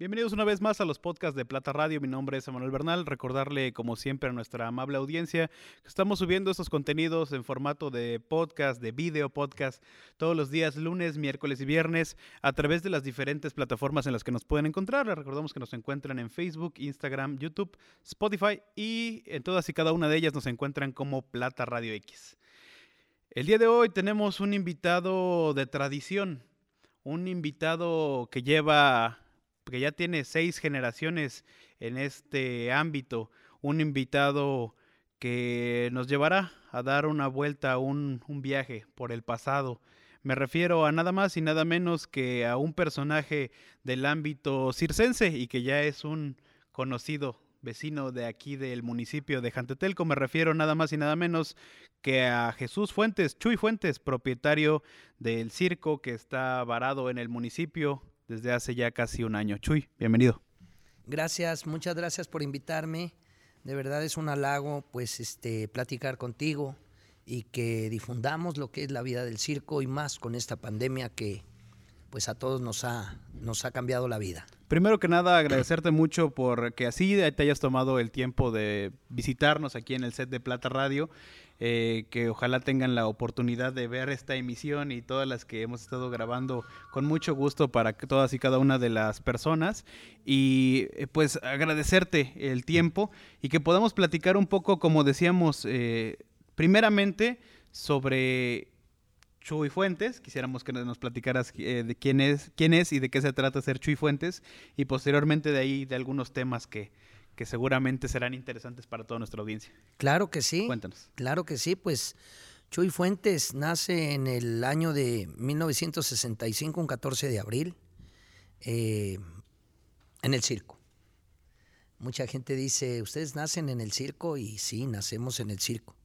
Bienvenidos una vez más a los podcasts de Plata Radio. Mi nombre es Emanuel Bernal. Recordarle, como siempre, a nuestra amable audiencia que estamos subiendo estos contenidos en formato de podcast, de video podcast, todos los días, lunes, miércoles y viernes, a través de las diferentes plataformas en las que nos pueden encontrar. Les recordamos que nos encuentran en Facebook, Instagram, YouTube, Spotify y en todas y cada una de ellas nos encuentran como Plata Radio X. El día de hoy tenemos un invitado de tradición, un invitado que lleva que ya tiene seis generaciones en este ámbito, un invitado que nos llevará a dar una vuelta, un, un viaje por el pasado. Me refiero a nada más y nada menos que a un personaje del ámbito circense y que ya es un conocido vecino de aquí del municipio de Jantetelco. Me refiero nada más y nada menos que a Jesús Fuentes, Chuy Fuentes, propietario del circo que está varado en el municipio desde hace ya casi un año. Chuy, bienvenido. Gracias, muchas gracias por invitarme. De verdad es un halago pues este platicar contigo y que difundamos lo que es la vida del circo y más con esta pandemia que pues a todos nos ha nos ha cambiado la vida. Primero que nada, agradecerte mucho por que así te hayas tomado el tiempo de visitarnos aquí en el set de Plata Radio eh, que ojalá tengan la oportunidad de ver esta emisión y todas las que hemos estado grabando con mucho gusto para todas y cada una de las personas y eh, pues agradecerte el tiempo y que podamos platicar un poco, como decíamos, eh, primeramente sobre Chuy Fuentes. Quisiéramos que nos platicaras de quién es, quién es y de qué se trata ser Chuy Fuentes y posteriormente de ahí de algunos temas que, que seguramente serán interesantes para toda nuestra audiencia. Claro que sí. Cuéntanos. Claro que sí, pues Chuy Fuentes nace en el año de 1965, un 14 de abril, eh, en el circo. Mucha gente dice, ustedes nacen en el circo y sí, nacemos en el circo.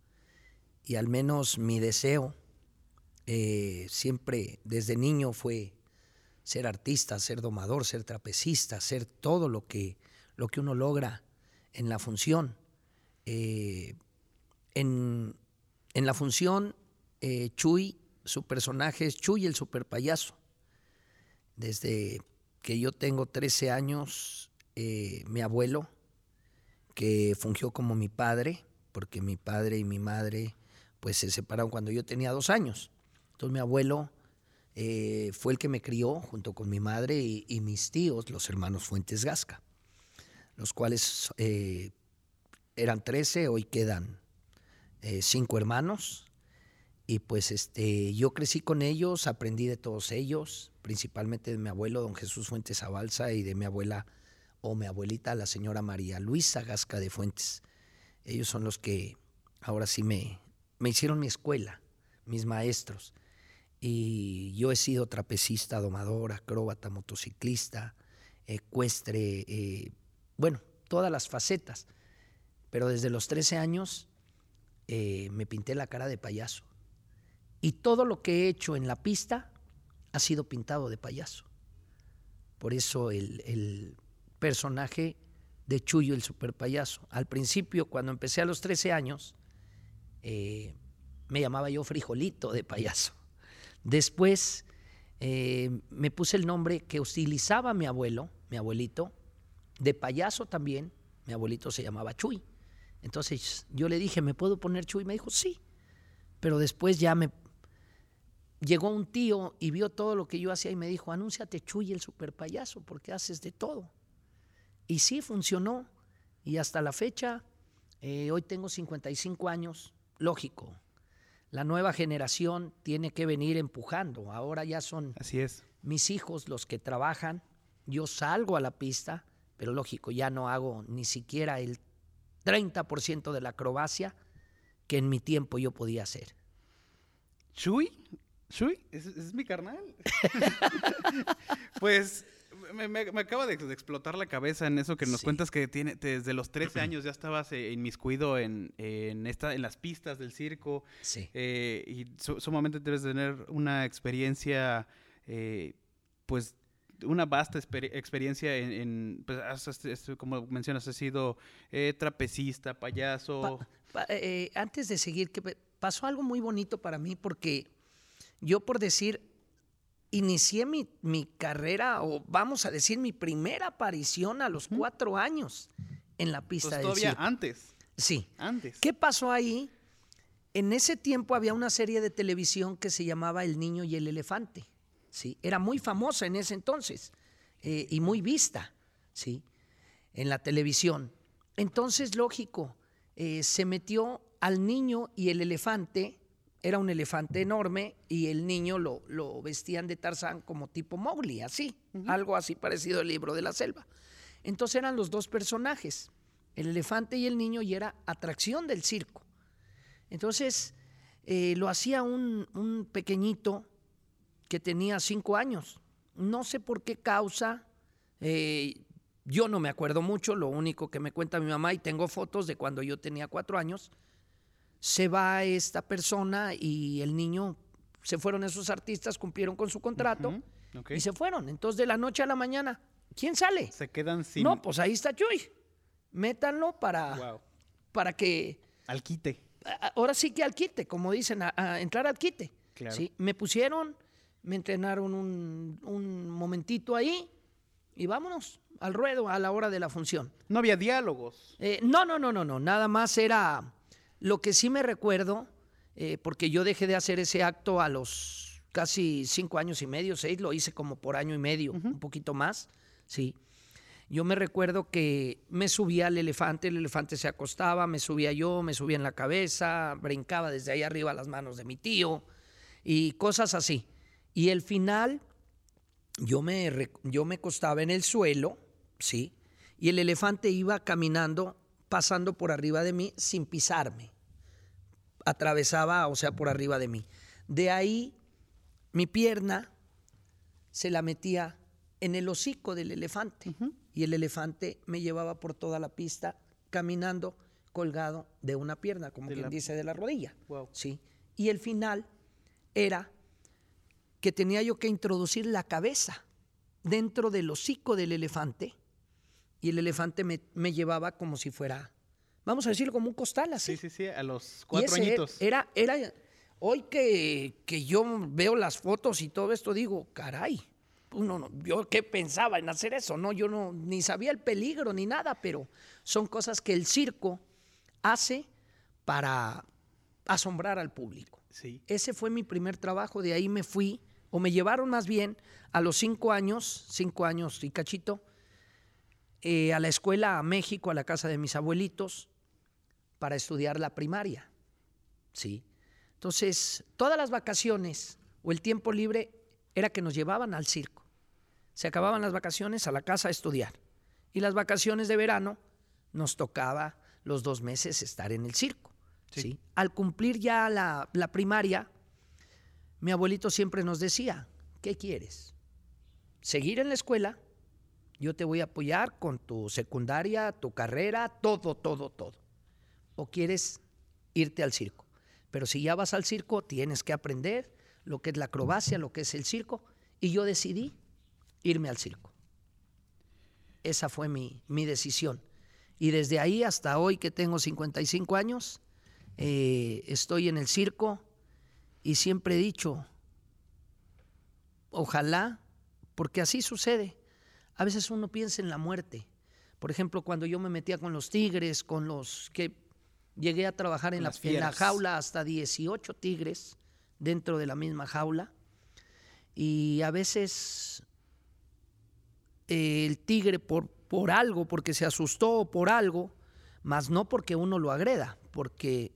Y al menos mi deseo eh, siempre desde niño fue ser artista, ser domador, ser trapecista, ser todo lo que, lo que uno logra en la función. Eh, en, la función, eh, Chuy, su personaje es Chuy el super payaso. Desde que yo tengo 13 años, eh, mi abuelo, que fungió como mi padre, porque mi padre y mi madre pues se separaron cuando yo tenía dos años. Entonces mi abuelo fue el que me crió junto con mi madre y mis tíos, los hermanos Fuentes Gasca los cuales eh, eran 13, hoy quedan eh, cinco hermanos. Y pues este, yo crecí con ellos, aprendí de todos ellos, principalmente de mi abuelo, don Jesús Fuentes Abalza, y de mi abuela o mi abuelita, la señora María Luisa Gasca de Fuentes. Ellos son los que ahora sí me, me hicieron mi escuela, mis maestros. Y yo he sido trapecista, domador, acróbata, motociclista, ecuestre, eh, bueno, todas las facetas. Pero desde los 13 años eh, me pinté la cara de payaso. Y todo lo que he hecho en la pista ha sido pintado de payaso. Por eso el, personaje de Chuyo, el super payaso. Al principio, cuando empecé a los 13 años, eh, me llamaba yo frijolito de payaso. Después eh, me puse el nombre que utilizaba mi abuelo, mi abuelito, de payaso también, mi abuelito se llamaba Chuy. Entonces yo le dije, ¿me puedo poner Chuy? Me dijo, sí. Pero después ya me llegó un tío y vio todo lo que yo hacía y me dijo, anúnciate Chuy el super payaso porque haces de todo. Y sí, funcionó. Y hasta la fecha, eh, hoy tengo 55 años, lógico. La nueva generación tiene que venir empujando. Ahora ya son Así es. mis hijos los que trabajan. Yo salgo a la pista pero lógico, ya no hago ni siquiera el 30% de la acrobacia que en mi tiempo yo podía hacer. ¿Chuy? ¿Chuy? ¿Es, mi carnal? pues me, acaba de, explotar la cabeza en eso que nos cuentas que tiene, desde los 13 años ya estabas eh, inmiscuido en, en, esta, en las pistas del circo. Sí. Eh, y sumamente debes tener una experiencia, eh, pues una vasta experiencia en, pues, como mencionas, has sido eh, trapecista, payaso. Eh, antes de seguir, que pasó algo muy bonito para mí porque yo por decir, inicié mi, mi carrera, o vamos a decir, mi primera aparición a los cuatro años en la pista Pues del todavía circo. antes. Sí. Antes. ¿Qué pasó ahí? En ese tiempo había una serie de televisión que se llamaba El Niño y el Elefante. ¿Sí? Era muy famosa en ese entonces eh, y muy vista ¿sí? en la televisión. Entonces, lógico, eh, se metió al niño y el elefante. Era un elefante enorme y el niño lo, lo vestían de Tarzán como tipo Mowgli, así, algo así parecido al libro de la selva. Entonces eran los dos personajes, el elefante y el niño, y era atracción del circo. Entonces eh, lo hacía un, un pequeñito que tenía cinco años. No sé por qué causa, eh, yo no me acuerdo mucho, lo único que me cuenta mi mamá, y tengo fotos de cuando yo tenía cuatro años, se va esta persona y el niño, se fueron esos artistas, cumplieron con su contrato y se fueron. Entonces de la noche a la mañana, ¿quién sale? Se quedan sin. No, pues ahí está Chuy. Métanlo para, Wow. para que Al quite. ahora sí que al quite, como dicen, a, a entrar al quite. Claro. ¿sí? Me pusieron, me entrenaron un, un momentito ahí y vámonos al ruedo a la hora de la función. No había diálogos. Eh, no, no, no, no, no, nada más era lo que sí me recuerdo, eh, porque yo dejé de hacer ese acto a los casi cinco años y medio, seis, lo hice como por año y medio, un poquito más, sí. Yo me recuerdo que me subía al elefante, el elefante se acostaba, me subía yo, me subía en la cabeza, brincaba desde ahí arriba a las manos de mi tío y cosas así. Y el final, yo me, yo me acostaba en el suelo, ¿sí? Y el elefante iba caminando, pasando por arriba de mí sin pisarme. Atravesaba, o sea, por arriba de mí. De ahí, mi pierna se la metía en el hocico del elefante. Y el elefante me llevaba por toda la pista caminando colgado de una pierna, como De quien la- dice, de la rodilla. Wow. ¿sí? Y el final era que tenía yo que introducir la cabeza dentro del hocico del elefante y el elefante me, me llevaba como si fuera, vamos a decirlo, como un costal así. Sí, sí, sí. A los Y cuatro ese añitos. Era, era, hoy que, que yo veo las fotos y todo esto, digo, caray, uno no- yo qué pensaba en hacer eso, no, yo no, ni sabía el peligro ni nada, pero son cosas que el circo hace para asombrar al público. Sí. Ese fue mi primer trabajo, de ahí me fui, o me llevaron más bien a los cinco años, cinco años y cachito, eh, a la escuela a México, a la casa de mis abuelitos, para estudiar la primaria. Sí. Entonces, todas las vacaciones o el tiempo libre era que nos llevaban al circo. Se acababan las vacaciones a la casa a estudiar. Y las vacaciones de verano nos tocaba los dos meses estar en el circo. Sí. ¿sí? Al cumplir ya la, la primaria, mi abuelito siempre nos decía, ¿qué quieres? ¿Seguir en la escuela? Yo te voy a apoyar con tu secundaria, tu carrera, todo, todo, todo. ¿O quieres irte al circo? Pero si ya vas al circo, tienes que aprender lo que es la acrobacia, lo que es el circo. Y yo decidí irme al circo. Esa fue mi, mi decisión. Y desde ahí hasta hoy que tengo 55 años, eh, estoy en el circo y siempre he dicho, ojalá, porque así sucede. A veces uno piensa en la muerte. Por ejemplo, cuando yo me metía con los tigres, con los que llegué a trabajar en, la, en jaula hasta 18 tigres dentro de la misma jaula. Y a veces eh, el tigre por, por algo, porque se asustó o por algo, más no porque uno lo agreda, porque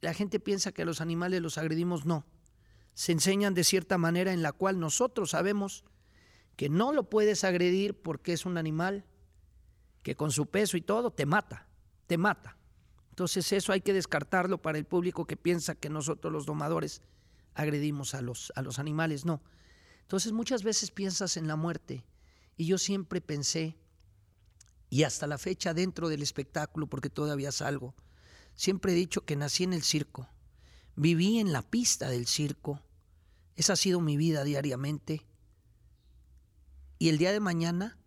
la gente piensa que a los animales los agredimos, no. Se enseñan de cierta manera en la cual nosotros sabemos que no lo puedes agredir porque es un animal que con su peso y todo te mata, te mata. Entonces eso hay que descartarlo para el público que piensa que nosotros los domadores agredimos a los, a los animales, no. Entonces muchas veces piensas en la muerte y yo siempre pensé, y hasta la fecha dentro del espectáculo, porque todavía salgo, siempre he dicho que nací en el circo, viví en la pista del circo, esa ha sido mi vida diariamente, y el día de mañana,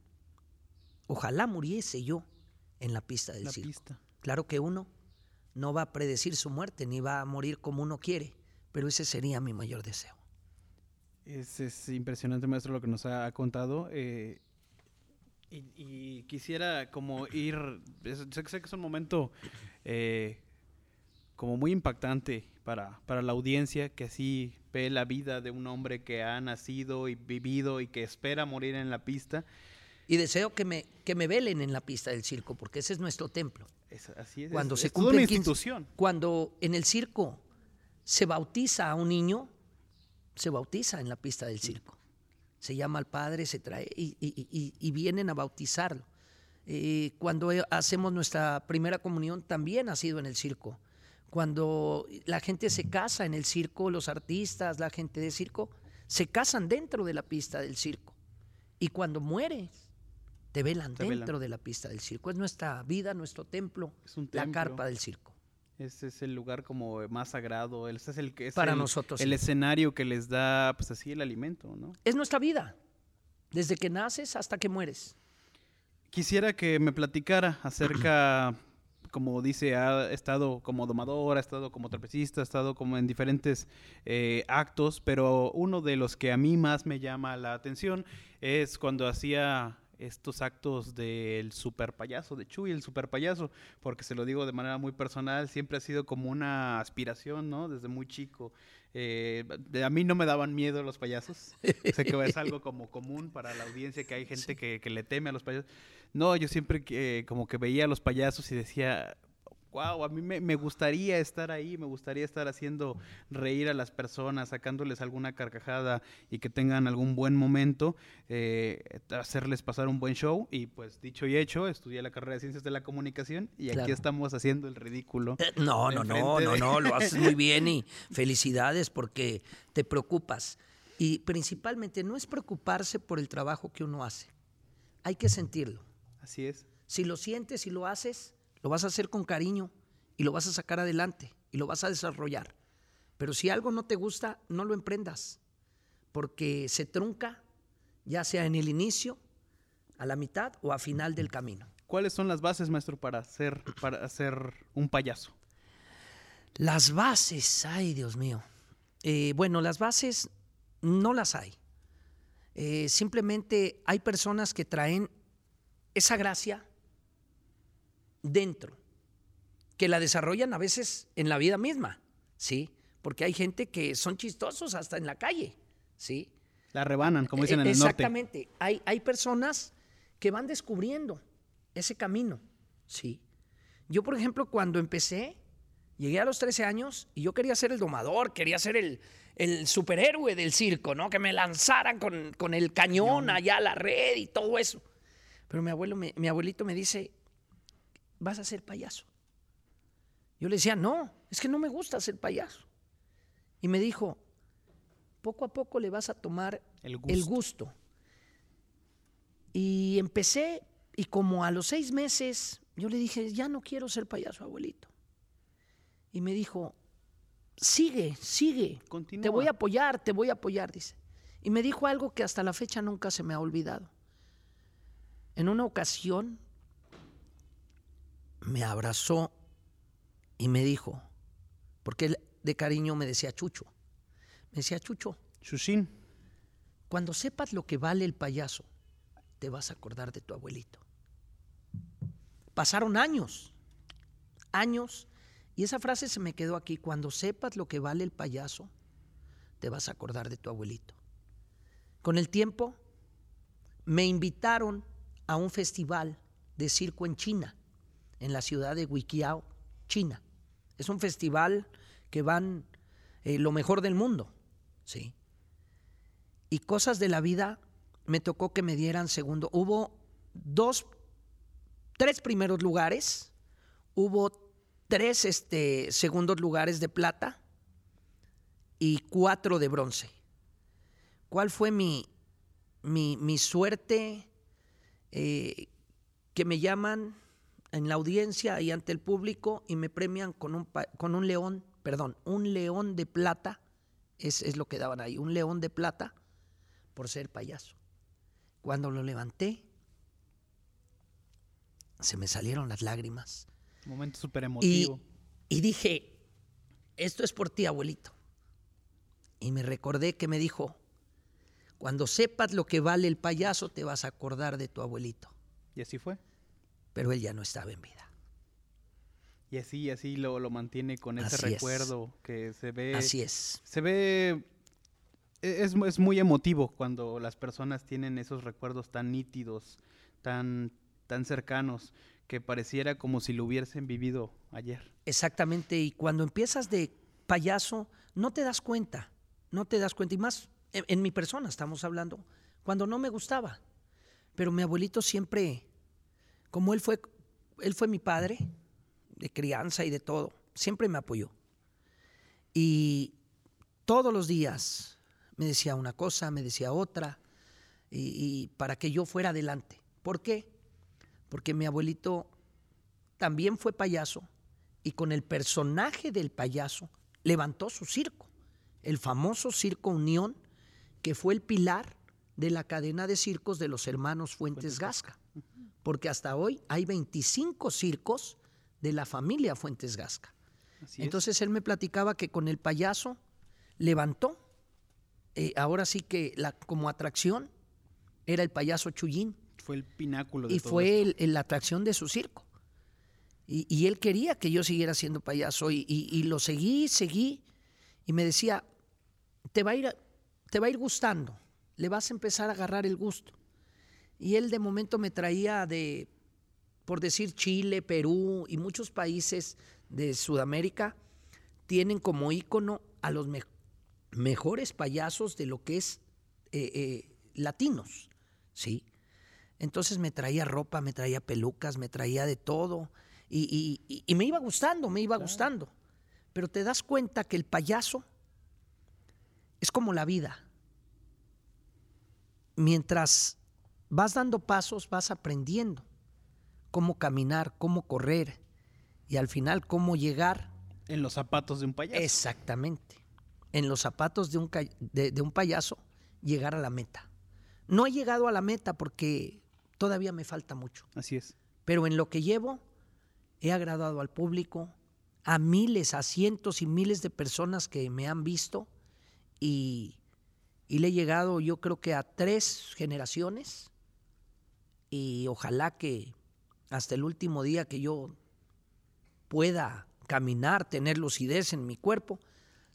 ojalá muriese yo en la pista del La circo. pista. Claro que uno no va a predecir su muerte ni va a morir como uno quiere, pero ese sería mi mayor deseo. Es, impresionante, maestro, lo que nos ha contado. Eh, y, quisiera como ir, sé, que es un momento eh, como muy impactante para, para la audiencia que así ve la vida de un hombre que ha nacido y vivido y que espera morir en la pista. Y deseo que me, que me velen en la pista del circo, porque ese es nuestro templo. así es. Cuando es, se cumple una institución. cuando en el circo se bautiza a un niño, se bautiza en la pista del circo. Se llama al padre, se trae y, vienen a bautizarlo. Eh, cuando hacemos nuestra primera comunión también ha sido en el circo. Cuando la gente se casa en el circo, los artistas, la gente de circo, se casan dentro de la pista del circo. Y cuando mueres, te velan dentro de la pista del circo. Es nuestra vida, nuestro templo, la carpa del circo. Ese es el lugar como más sagrado, ese es el que es para el, nosotros el escenario que les da pues así el alimento, ¿no? Es nuestra vida, desde que naces hasta que mueres. Quisiera que me platicara acerca, como dice, ha estado como domador, ha estado como trapecista, ha estado como en diferentes eh, actos, pero uno de los que a mí más me llama la atención es cuando hacía estos actos del super payaso, de Chuy, el super payaso, porque se lo digo de manera muy personal, siempre ha sido como una aspiración, ¿no? Desde muy chico. Eh, a mí no me daban miedo los payasos. sé que es algo como común para la audiencia, que hay gente que, que, le teme a los payasos. No, yo siempre eh, como que veía a los payasos y decía, wow, a mí me, gustaría estar ahí, me gustaría estar haciendo reír a las personas, sacándoles alguna carcajada y que tengan algún buen momento, eh, hacerles pasar un buen show. Y pues dicho y hecho, estudié la carrera de Ciencias de la Comunicación y aquí estamos haciendo el ridículo. Eh, no, no, no, no, no, lo haces muy bien y felicidades porque te preocupas. Y principalmente no es preocuparse por el trabajo que uno hace, hay que sentirlo. Así es. Si lo sientes y lo haces, lo vas a hacer con cariño y lo vas a sacar adelante y lo vas a desarrollar. Pero si algo no te gusta, no lo emprendas, porque se trunca, ya sea en el inicio, a la mitad o a final del camino. ¿Cuáles son las bases, maestro, para hacer, para un payaso? Las bases, ay Dios mío. Eh, bueno, las bases no las hay. Eh, simplemente hay personas que traen esa gracia, dentro, que la desarrollan a veces en la vida misma, ¿sí? Porque hay gente que son chistosos hasta en la calle, ¿sí? La rebanan, como dicen en el norte. Exactamente. Hay, hay personas que van descubriendo ese camino, ¿sí? Yo, por ejemplo, cuando empecé, llegué a los 13 años y yo quería ser el domador, quería ser el, superhéroe del circo, ¿no? Que me lanzaran con, el cañón allá a la red y todo eso. Pero mi abuelo, mi abuelito me dice, vas a ser payaso. Yo le decía, no, es que no me gusta ser payaso. Y me dijo, poco a poco le vas a tomar el gusto. Y empecé, y como a los seis meses, yo le dije, ya no quiero ser payaso, abuelito. Y me dijo, sigue, sigue, te voy a apoyar, te voy a apoyar, dice. Y me dijo algo que hasta la fecha nunca se me ha olvidado. En una ocasión me abrazó y me dijo, porque él de cariño me decía Chucho, me decía Chucho, Chuchín, cuando sepas lo que vale el payaso, te vas a acordar de tu abuelito. Pasaron años, años, y esa frase se me quedó aquí, cuando sepas lo que vale el payaso, te vas a acordar de tu abuelito. Con el tiempo, me invitaron a un festival de circo en China en la ciudad de Wikiao, China. Es un festival que van eh, lo mejor del mundo, ¿sí? Y cosas de la vida me tocó que me dieran segundo. Hubo dos, tres primeros lugares, hubo tres este, segundos lugares de plata y cuatro de bronce. ¿Cuál fue mi, mi, suerte? Eh, que me llaman en la audiencia y ante el público y me premian con un, con un león, perdón, un león de plata, es, es lo que daban ahí, un león de plata por ser payaso. Cuando lo levanté, se me salieron las lágrimas. Un momento súper emotivo. Y, y dije, esto es por ti, abuelito. Y me recordé que me dijo, Cuando sepas lo que vale el payaso, te vas a acordar de tu abuelito. Y así fue. Pero él ya no estaba en vida. Y así, así lo, lo mantiene con ese Así es. recuerdo que se ve. Así es. Se ve. e- Es, es muy emotivo cuando las personas tienen esos recuerdos tan nítidos, tan, tan cercanos, que pareciera como si lo hubiesen vivido ayer. Exactamente. Y cuando empiezas de payaso, no te das cuenta. No te das cuenta. Y más en, en mi persona estamos hablando. Cuando no me gustaba. Pero mi abuelito siempre, como él fue, él fue mi padre, de crianza y de todo, siempre me apoyó. Y todos los días me decía una cosa, me decía otra, y, y para que yo fuera adelante. ¿Por qué? Porque mi abuelito también fue payaso y con el personaje del payaso levantó su circo, el famoso Circo Unión, que fue el pilar de la cadena de circos de los hermanos Fuentes Gasca. Porque hasta hoy hay 25 circos de la familia Fuentes Gasca. Así es. Entonces él me platicaba que con el payaso levantó, eh, ahora sí que la, como atracción era el payaso Chuyín fue el pináculo de y todo fue la atracción de su circo. Y, y él quería que yo siguiera siendo payaso y, y- y lo seguí, seguí y me decía, te va, a ir, te va a ir gustando, le vas a empezar a agarrar el gusto. Y él de momento me traía de, por decir, Chile, Perú y muchos países de Sudamérica tienen como ícono a los me- mejores payasos de lo que es eh, eh, latinos, ¿sí? Entonces me traía ropa, me traía pelucas, me traía de todo. Y, y- y- y me iba gustando, me iba gustando. Pero te das cuenta que el payaso es como la vida. Mientras vas dando pasos, vas aprendiendo cómo caminar, cómo correr y al final cómo llegar En los zapatos de un payaso. Exactamente. En los zapatos de un, ca- de, de un payaso, llegar a la meta. No he llegado a la meta porque todavía me falta mucho, Así es. pero en lo que llevo he agradado al público, a miles, a cientos y miles de personas que me han visto y, y le he llegado yo creo que a tres generaciones y ojalá que hasta el último día que yo pueda caminar, tener lucidez en mi cuerpo,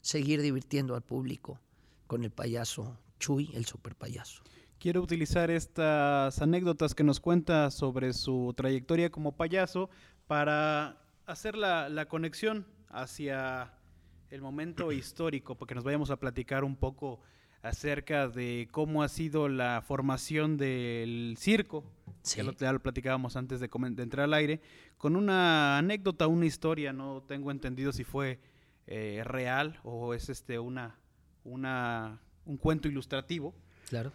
seguir divirtiendo al público con el payaso Chuy, el super payaso. Quiero utilizar estas anécdotas que nos cuenta sobre su trayectoria como payaso para hacer la, la conexión hacia el momento histórico, porque nos vayamos a platicar un poco acerca de cómo ha sido la formación del circo. Sí. Ya, lo, ya lo platicábamos antes de, entrar al aire, con una anécdota, una historia, no tengo entendido si fue eh, real o es este una, una, un cuento ilustrativo Claro.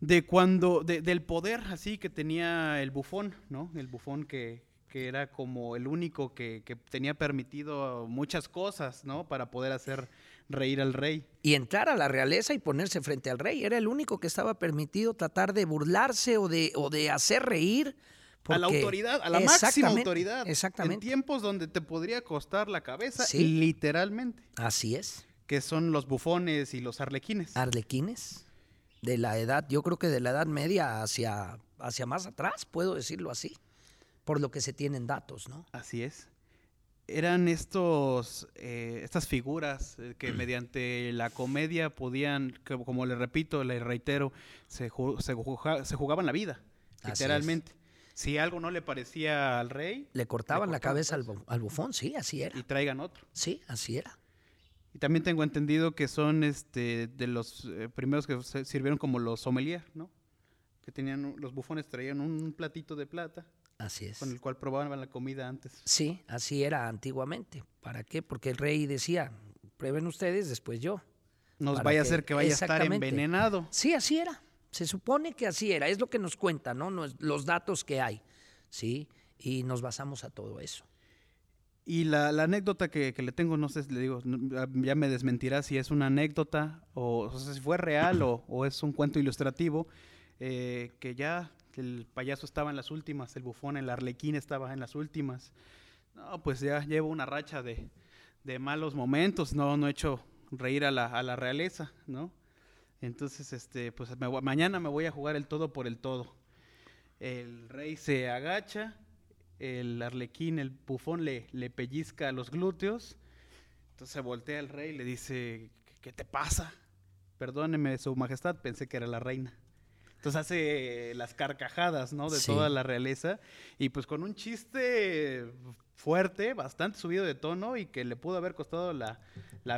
de cuando, de- del poder así que tenía el bufón, ¿no? El bufón que, que era como el único que, que tenía permitido muchas cosas, ¿no? Para poder hacer reír al rey. Y entrar a la realeza y ponerse frente al rey. Era el único que estaba permitido tratar de burlarse o de, o de hacer reír. a la autoridad, a la máxima Exactamente, autoridad. En Exactamente. tiempos donde te podría costar la cabeza, Sí. literalmente. Así es. Que son los bufones y los arlequines. Arlequines. De la edad, yo creo que de la edad media hacia, hacia más atrás, puedo decirlo así. Por lo que se tienen datos, ¿no? Así es. Eran estos, eh, estas figuras eh, que mediante la comedia podían, que, como le repito, le reitero, se, ju- se, juga- se jugaban la vida, Así es. literalmente. Si algo no le parecía al rey, Le cortaban la cortaban cabeza al, bu- al bufón, sí, así era. y traigan otro. Sí, así era. Y también tengo entendido que son este de los eh, primeros que se sirvieron como los sommelier, ¿no? Que tenían, los bufones traían un platito de plata Así es. con el cual probaban la comida antes. Sí, así era antiguamente. ¿Para qué? Porque el rey decía, prueben ustedes, después yo. Nos vaya a ser que vaya a estar envenenado. Sí, así era. Se supone que así era. Es lo que nos cuenta, ¿no? Nos- los datos que hay. Sí. Y nos basamos a todo eso. Y la, la anécdota que, que le tengo, no sé, le digo, ya- ya me desmentirá si es una anécdota o, o sea, si fue real o, o es un cuento ilustrativo, eh, que ya el payaso estaba en las últimas, el bufón, el arlequín estaba en las últimas. No, pues ya llevo una racha de, de malos momentos, no, no he hecho reír a la, a la realeza, ¿no? Entonces, este, pues mañana me voy a jugar el todo por el todo. El rey se agacha, el arlequín, el bufón le, le pellizca los glúteos. Entonces voltea el rey y le dice, ¿qué te pasa? Perdóneme, su majestad, pensé que era la reina. Entonces hace las carcajadas, ¿no? De toda la realeza. Y pues con un chiste fuerte, bastante subido de tono y que le pudo haber costado la,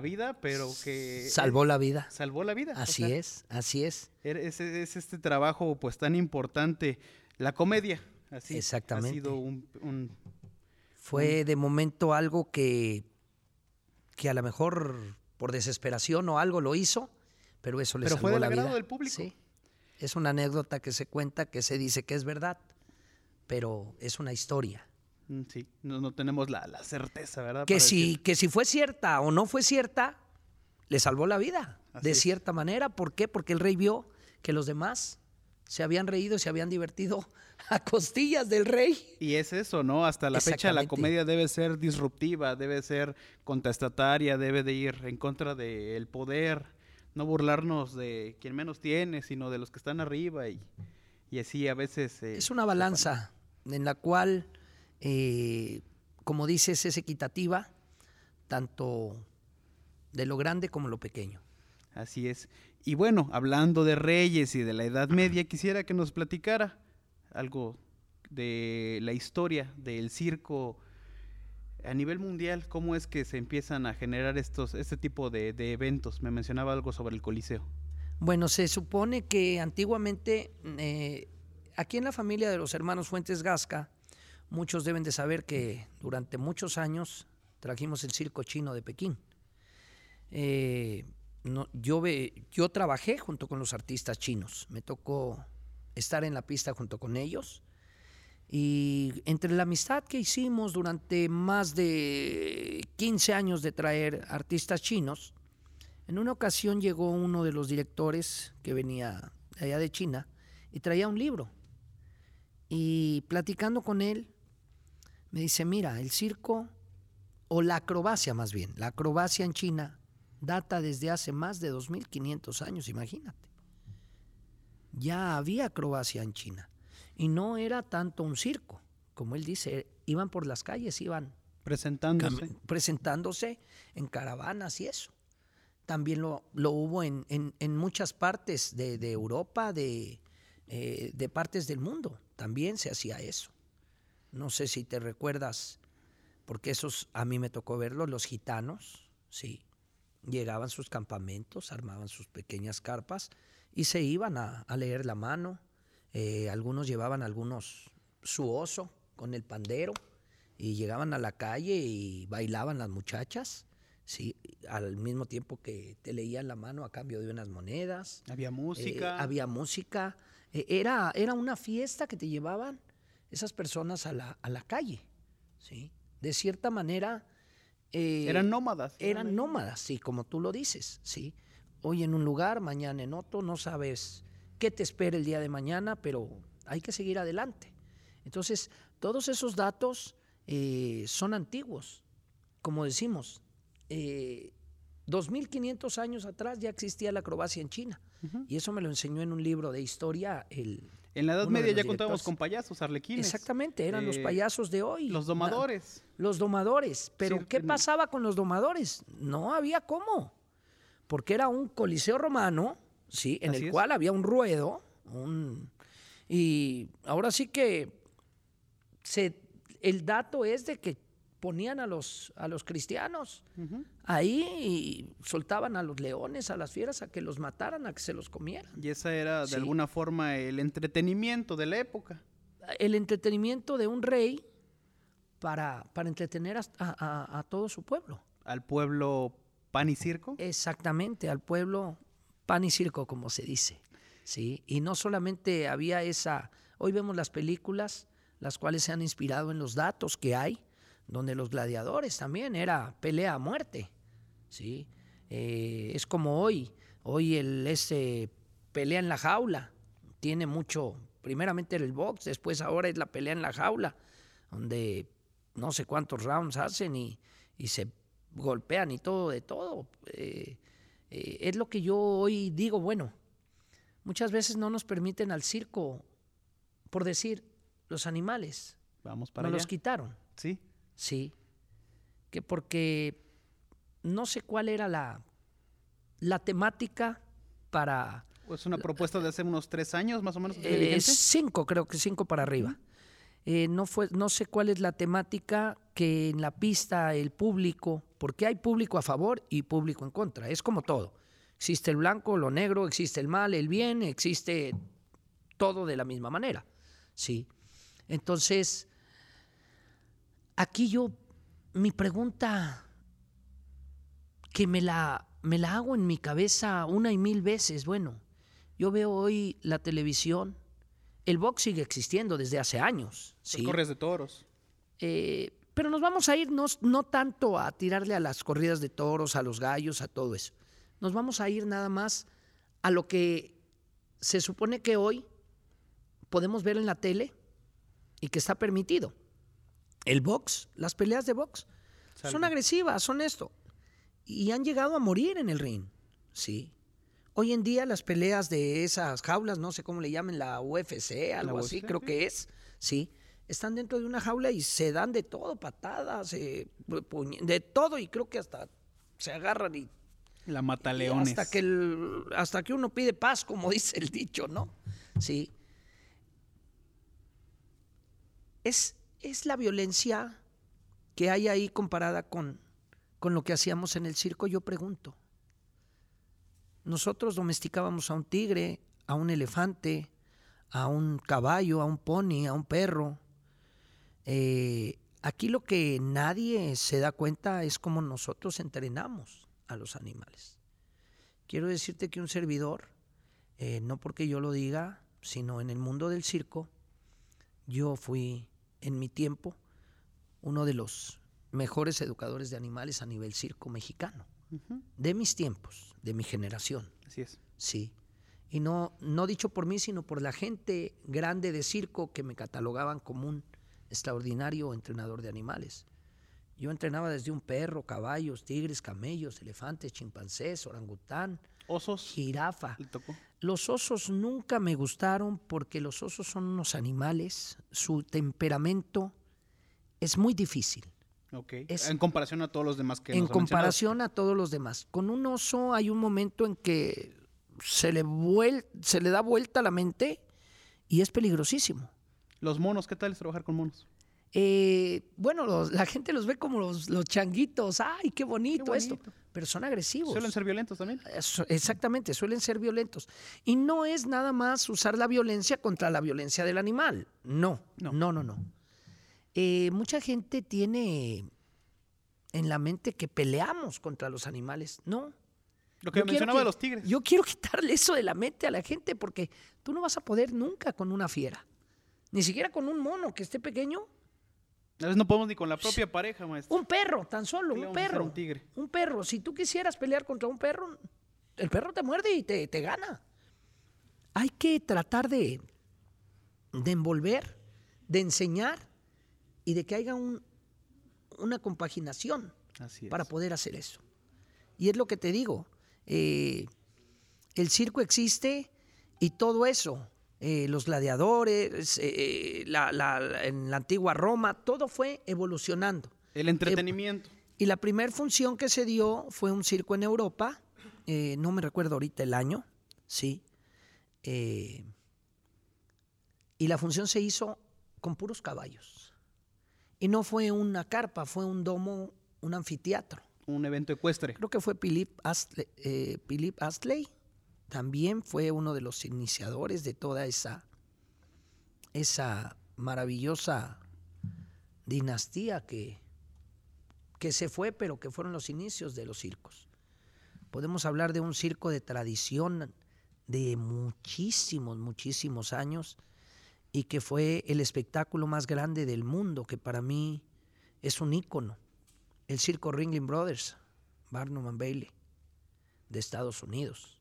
vida, pero que... Salvó la vida. Salvó la vida. Así es, así es. Es, es, este trabajo pues tan importante, la comedia. Así, Exactamente. Ha sido un... Fue de momento algo que, que a lo mejor por desesperación o algo lo hizo, pero eso le salvó la vida. del público. Sí es una anécdota que se cuenta, que se dice que es verdad, pero es una historia. Mm, sí, no, tenemos la, certeza, ¿verdad? Que si, que si fue cierta o no fue cierta, le salvó la vida, de cierta manera. ¿Por qué? Porque el rey vio que los demás se habían reído, se habían divertido a costillas del rey. Y es eso, ¿no? Hasta la fecha la comedia debe ser disruptiva, debe ser contestataria, debe de ir en contra del poder, no burlarnos de quien menos tiene, sino de los que están arriba y, así a veces... Eh, es una balanza en la cual, eh, como dices, es equitativa, tanto de lo grande como lo pequeño. Así es. Y bueno, hablando de reyes y de la Edad Media, quisiera que nos platicara algo de la historia del circo a nivel mundial, ¿cómo es que se empiezan a generar estos, este tipo de, eventos? Me mencionaba algo sobre el Coliseo. Bueno, se supone que antiguamente eh, aquí en la familia de los hermanos Fuentes Gasca, muchos deben de saber que durante muchos años trajimos el circo chino de Pekín. Eh, yo, yo trabajé junto con los artistas chinos, me tocó estar en la pista junto con ellos y entre la amistad que hicimos durante más de 15 años de traer artistas chinos, en una ocasión llegó uno de los directores que venía allá de China y traía un libro. Y platicando con él, me dice, mira, el circo, o la acrobacia más bien, la acrobacia en China data desde hace más de 2.500 años, imagínate. Ya había acrobacia en China. Y no era tanto un circo, como él dice, iban por las calles, iban presentándose, presentándose en caravanas y eso. También lo, lo hubo en, en, muchas partes de, Europa, de, eh, de partes del mundo. También se hacía eso. No sé si te recuerdas, porque esos a mí me tocó verlos, los gitanos, sí. Llegaban sus campamentos, armaban sus pequeñas carpas y se iban a, a leer la mano, eh, algunos llevaban algunos su oso con el pandero y llegaban a la calle y bailaban las muchachas, sí, al mismo tiempo que te leían la mano a cambio de unas monedas. Había música. Eh, había música. Eh, era, era una fiesta que te llevaban esas personas a la, a la calle, ¿sí? De cierta manera... eran nómadas. Eran nómadas, sí, como tú lo dices, ¿sí? Hoy en un lugar, mañana en otro, no sabes qué te espera el día de mañana, pero hay que seguir adelante. Entonces, todos esos datos eh, son antiguos, como decimos. Eh, 2.500 años atrás ya existía la acrobacia en China. Y eso me lo enseñó en un libro de historia el... En la Edad Media ya contábamos con payasos, arlequines. Exactamente, eran los eh, payasos de hoy. Los domadores. los domadores. Pero ¿qué pasaba con los domadores? No había cómo. Porque era un coliseo romano ¿sí? En el cual había un ruedo, y ahora sí que se, el dato es de que ponían a los, a los cristianos ahí y soltaban a los leones, a las fieras, a que los mataran, a que se los comieran. Y esa era de alguna forma el entretenimiento de la época. El entretenimiento de un rey para, para entretener a, a todo su pueblo. Al pueblo pan y circo. Exactamente, al pueblo pan y circo, como se dice. ¿sí? Y no solamente había esa, hoy vemos las películas, las cuales se han inspirado en los datos que hay, donde los gladiadores también era pelea a muerte. ¿sí? Eh, es como hoy, hoy el ese pelea en la jaula, tiene mucho, primeramente era el box, después ahora es la pelea en la jaula, donde no sé cuántos rounds hacen y, y se golpean y todo de todo. Eh, Eh, es lo que yo hoy digo, bueno, muchas veces no nos permiten al circo, por decir, los animales. Vamos para nos allá. los quitaron. Sí. Sí. Que porque no sé cuál era la, la temática para... Es una propuesta de hace unos tres años, más o menos. eh, cinco, creo que cinco para arriba. Eh, no, fue, no sé cuál es la temática que en la pista el público, porque hay público a favor y público en contra, es como todo. Existe el blanco, lo negro, existe el mal, el bien, existe todo de la misma manera. Sí. Entonces, aquí yo, mi pregunta que me la, me la hago en mi cabeza una y mil veces, bueno, yo veo hoy la televisión, el box sigue existiendo desde hace años, Los ¿sí? corres de toros. Eh, pero nos vamos a ir no, no tanto a tirarle a las corridas de toros, a los gallos, a todo eso. Nos vamos a ir nada más a lo que se supone que hoy podemos ver en la tele y que está permitido. El box, las peleas de box, son agresivas, son esto. Y han llegado a morir en el ring, sí. Hoy en día las peleas de esas jaulas, no sé cómo le llamen, la UFC, algo así, UFC, creo que es, sí. Están dentro de una jaula y se dan de todo, patadas, eh, de todo, y creo que hasta se agarran y La y mataleones. hasta que, el- hasta que uno pide paz, como dice el dicho, ¿no? Sí. Es, es la violencia que hay ahí comparada con, con lo que hacíamos en el circo, yo pregunto. Nosotros domesticábamos a un tigre, a un elefante, a un caballo, a un pony, a un perro. Eh, aquí lo que nadie se da cuenta es cómo nosotros entrenamos a los animales. Quiero decirte que un servidor, eh, no porque yo lo diga, sino en el mundo del circo, yo fui en mi tiempo uno de los mejores educadores de animales a nivel circo mexicano, de mis tiempos, de mi generación. Así es. Sí. Y no, no dicho por mí, sino por la gente grande de circo que me catalogaban como un extraordinario entrenador de animales. Yo entrenaba desde un perro, caballos, tigres, camellos, elefantes, chimpancés, orangután, Osos. jirafa. Los osos nunca me gustaron porque los osos son unos animales, su temperamento es muy difícil. Es- en comparación a todos los demás que en nos comparación a todos los demás. Con un oso hay un momento en que se le, vuel- se le da vuelta la mente y es peligrosísimo. Los monos, ¿qué tal es trabajar con monos? Eh, bueno, los- la gente los ve como los, los changuitos. ¡Ay, qué bonito, Qué esto! Pero son agresivos. ¿Suelen ser violentos también? Eso- Exactamente, suelen ser violentos. Y no es nada más usar la violencia contra la violencia del animal. No, No. no, no, no. Eh, mucha gente tiene en la mente que peleamos contra los animales. No. Lo que Yo mencionaba que- de los tigres. Yo quiero quitarle eso de la mente a la gente porque tú no vas a poder nunca con una fiera. Ni siquiera con un mono que esté pequeño. A veces no podemos ni con la propia pareja, maestro. Un perro, tan solo, ¿Qué le un perro. un tigre? Un perro. Si tú quisieras pelear contra un perro, el perro te muerde y te, te gana. Hay que tratar de, de envolver, de enseñar y de que haya un- una compaginación Así para poder hacer eso. Y es lo que te digo, eh, el circo existe y todo eso, eh, los gladiadores, eh, la- la- en la antigua Roma, todo fue evolucionando. El entretenimiento. Y la primera función que se dio fue un circo en Europa, eh, no me recuerdo ahorita el año, sí. eh, y la función se hizo con puros caballos. Y no fue una carpa, fue un domo, un anfiteatro. un evento ecuestre. Creo que fue Philip Astley, eh, Philip Astley, también fue uno de los iniciadores de toda esa, esa maravillosa dinastía que, que se fue, pero que fueron los inicios de los circos. Podemos hablar de un circo de tradición de muchísimos, muchísimos años y que fue el espectáculo más grande del mundo, que para mí es un ícono. El circo Ringling Brothers, Barnum and Bailey, de Estados Unidos.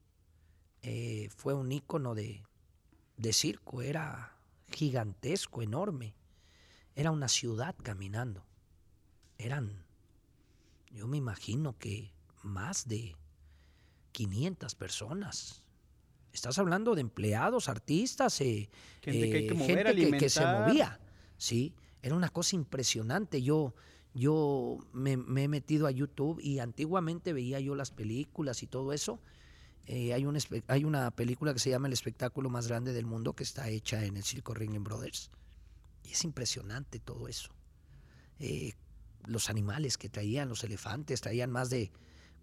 Eh, fue un ícono de, de circo, era gigantesco, enorme. Era una ciudad caminando. Eran, yo me imagino que más de 500 personas. Estás hablando de empleados, artistas, eh, Gente que hay que eh, mover, gente que, que se movía. Sí, era una cosa impresionante. Yo, yo me, me he metido a YouTube y antiguamente veía yo las películas y todo eso. Eh, hay, un hay una película que se llama El espectáculo más grande del mundo que está hecha en el Circo Ringling Brothers. Y es impresionante todo eso. Eh, los animales que traían, los elefantes, traían más de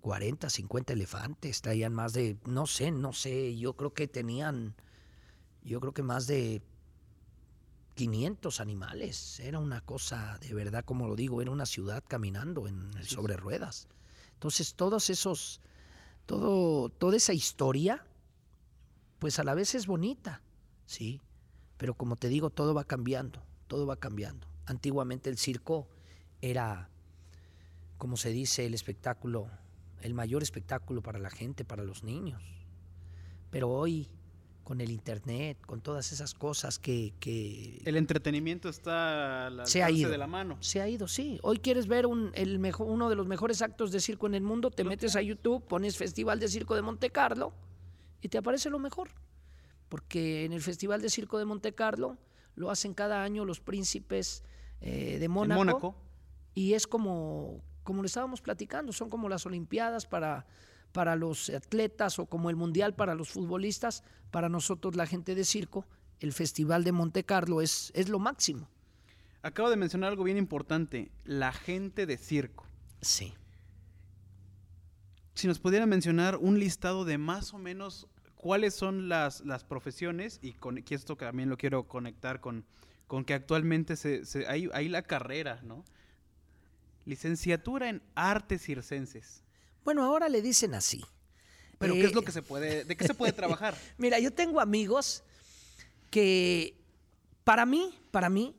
40, 50 elefantes, traían más de, no sé, no sé, yo creo que tenían, yo creo que más de 500 animales. Era una cosa, de verdad, como lo digo, era una ciudad caminando en, sobre ruedas. Entonces, todos esos, todo, toda esa historia, pues a la vez es bonita, ¿sí? Pero como te digo, todo va cambiando, todo va cambiando. Antiguamente el circo era, como se dice, el espectáculo, el mayor espectáculo para la gente, para los niños. Pero hoy, con el internet, con todas esas cosas que, que El entretenimiento está al se ha ido. de la mano. Se ha ido, sí. Hoy quieres ver un, el mejor, uno de los mejores actos de circo en el mundo, te metes a YouTube, pones Festival de Circo de Monte Carlo y te aparece lo mejor. Porque en el Festival de Circo de Monte Carlo lo hacen cada año los príncipes eh, de Mónaco, Mónaco. y es como, como lo estábamos platicando, son como las Olimpiadas para, para los atletas o como el Mundial para los futbolistas, para nosotros la gente de circo, el Festival de Monte Carlo es, es lo máximo. Acabo de mencionar algo bien importante, la gente de circo. Sí. Si nos pudiera mencionar un listado de más o menos cuáles son las, las profesiones, y con y esto también lo quiero conectar con, con que actualmente se, se- hay, hay la carrera, ¿no? Licenciatura en artes circenses. Bueno, ahora le dicen así. Pero Eh, ¿qué es lo que se puede, de qué se puede trabajar? Mira, yo tengo amigos que para mí, para mí,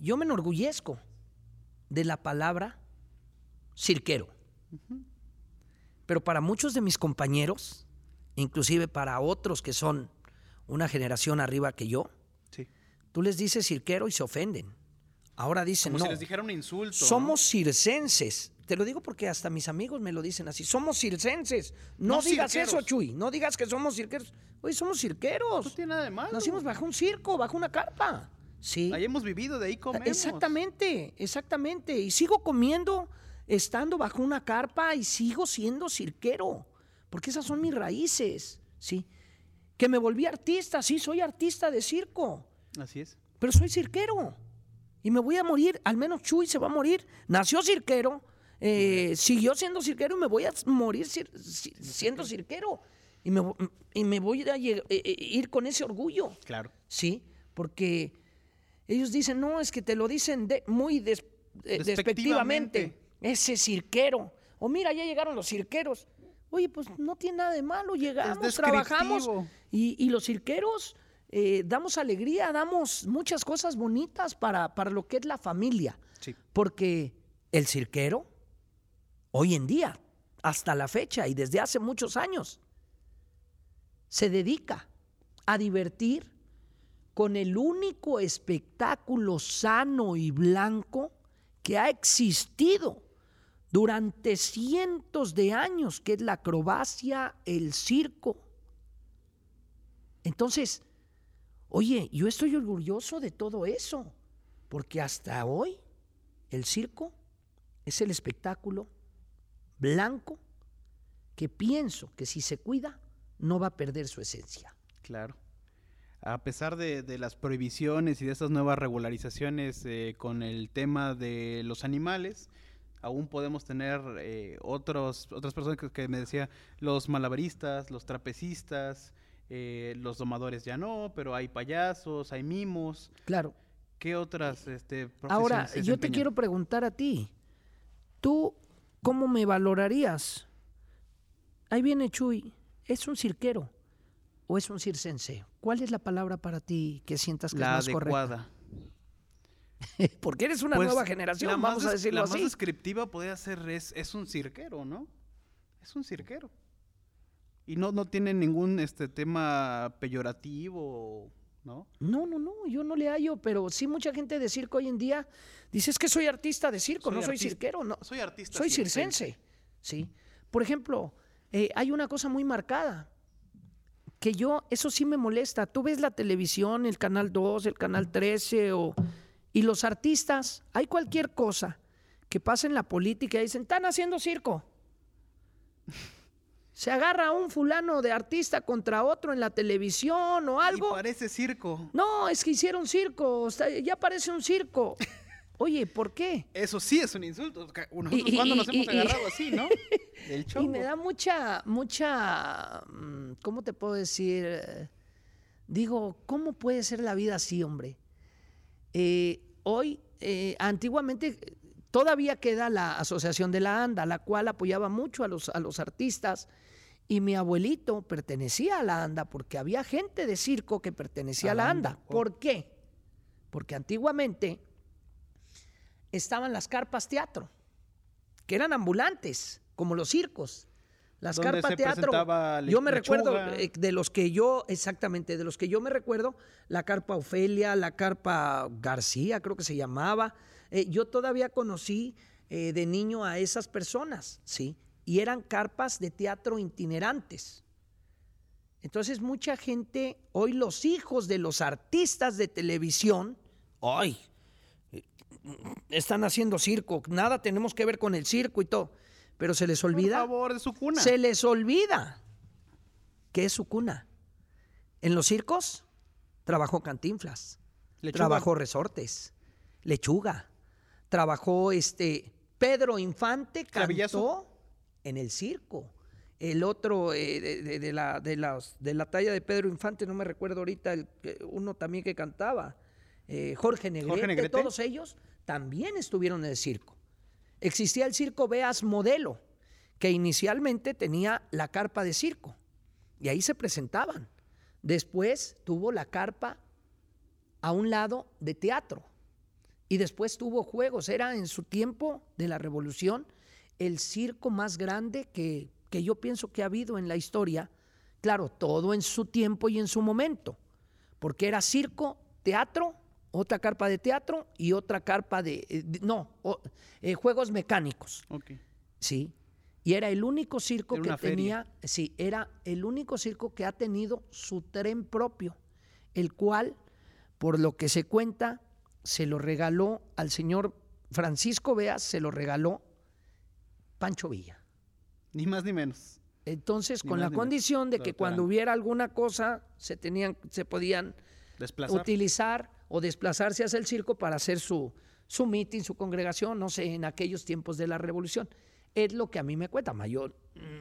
yo me enorgullezco de la palabra cirquero. Pero para muchos de mis compañeros, inclusive para otros que son una generación arriba que yo, Sí. tú les dices cirquero y se ofenden. Ahora dicen, Como no, si les dijera un insulto. ¿no? somos circenses. Te lo digo porque hasta mis amigos me lo dicen así. Somos circenses. No, No digas cirqueros. eso, Chuy. No digas que somos cirqueros. Oye, somos No cirqueros. tiene nada de malo. Nacimos bajo un circo, bajo una carpa. Sí. Ahí hemos vivido, de ahí comemos. Exactamente, exactamente. Y sigo comiendo estando bajo una carpa y sigo siendo cirquero. Porque esas son mis raíces. Sí. Que me volví artista. Sí, soy artista de circo Así es. pero soy cirquero. Y me voy a morir, al menos Chuy se va a morir. Nació cirquero, eh, siguió siendo cirquero y me voy a morir cir- siendo cirquero. Y me, y me voy a eh, eh, ir con ese orgullo, Claro. ¿sí? Porque ellos dicen, no, es que te lo dicen de- muy des- eh, Despectivamente. despectivamente. Ese cirquero. O mira, ya llegaron los cirqueros. Oye, pues no tiene nada de malo, llegamos, trabajamos. Y, y los cirqueros eh, damos alegría, damos muchas cosas bonitas para, para lo que es la familia. Sí. Porque el cirquero, hoy en día, hasta la fecha y desde hace muchos años, se dedica a divertir con el único espectáculo sano y blanco que ha existido durante cientos de años, que es la acrobacia, el circo. Entonces, oye, yo estoy orgulloso de todo eso, porque hasta hoy el circo es el espectáculo blanco que pienso que si se cuida no va a perder su esencia. Claro. A pesar de, de las prohibiciones y de estas nuevas regularizaciones eh, con el tema de los animales, aún podemos tener eh, otros, otras personas que, que me decía, los malabaristas, los trapecistas, eh, los domadores ya no, pero hay payasos, hay mimos. Claro. ¿Qué otras este, Ahora, profesiones se yo te quiero preguntar a ti, ¿tú cómo me valorarías? Ahí viene Chuy, ¿es un cirquero o es un circense? ¿Cuál es la palabra para ti que sientas que La es más adecuada. correcta? Porque eres una Pues, nueva la generación, más vamos a des- decirlo La así. más descriptiva podría ser, es, es un cirquero, ¿no? Es un cirquero. Y no, no tiene ningún este tema peyorativo, ¿no? No, no, no, yo no le hallo, pero sí mucha gente de circo hoy en día dice es que soy artista de circo, Soy no soy cirquero, no. Soy artista. Soy circense. circense, sí. Por ejemplo, eh, hay una cosa muy marcada, que yo, eso sí me molesta. Tú ves la televisión, el Canal 2, el Canal 13, o, y los artistas, hay cualquier cosa que pasa en la política y dicen, están haciendo circo. Se agarra a un fulano de artista contra otro en la televisión o algo. Y parece circo. No, es que hicieron circo, ya parece un circo. Oye, ¿por qué? Eso sí es un insulto. Nosotros cuando nos hemos agarrado así, ¿no? Y me da mucha, mucha, mm, ¿cómo te puedo decir? Digo, ¿cómo puede ser la vida así, hombre? Eh, hoy, eh, antiguamente, todavía queda la Asociación de la ANDA, la cual apoyaba mucho a los, a los artistas. Y mi abuelito pertenecía a la ANDA porque había gente de circo que pertenecía a la ANDA. ¿Por qué? Porque antiguamente estaban las carpas teatro, que eran ambulantes, como los circos. Las carpas teatro. Yo me recuerdo eh, de los que yo, exactamente, de los que yo me recuerdo, la carpa Ofelia, la carpa García, creo que se llamaba. Eh, yo todavía conocí eh, de niño a esas personas, ¿sí? Y eran carpas de teatro itinerantes. Entonces, mucha gente, hoy los hijos de los artistas de televisión, hoy están haciendo circo, nada tenemos que ver con el circo y todo, pero se les olvida. Por favor, de su cuna. Se les olvida que es su cuna. En los circos trabajó Cantinflas, trabajó Resortes, Lechuga, trabajó este Pedro Infante cantó en el circo. El otro eh, de, la, de, de la talla de Pedro Infante, no me recuerdo ahorita, el, uno también que cantaba, eh, Jorge, Negrete, todos ellos también estuvieron en el circo. Existía el circo Beas Modelo, que inicialmente tenía la carpa de circo, y ahí se presentaban. Después tuvo la carpa a un lado de teatro, y después tuvo juegos. Era en su tiempo de la revolución el circo más grande que, que yo pienso que ha habido en la historia. Claro, todo en su tiempo y en su momento, porque era circo, teatro otra carpa de teatro y otra carpa de, eh, no, eh, juegos mecánicos. Sí. Y era el único circo que tenía, sí, era el único circo que ha tenido su tren propio, el cual, por lo que se cuenta, se lo regaló al señor Francisco Beas, se lo regaló Pancho Villa. Ni más ni menos. Entonces, con la condición de que cuando hubiera alguna cosa, se tenían, se podían utilizar o desplazarse hacia el circo para hacer su, su meeting, su congregación, no sé, en aquellos tiempos de la revolución. Es lo que a mí me cuenta. Mayor,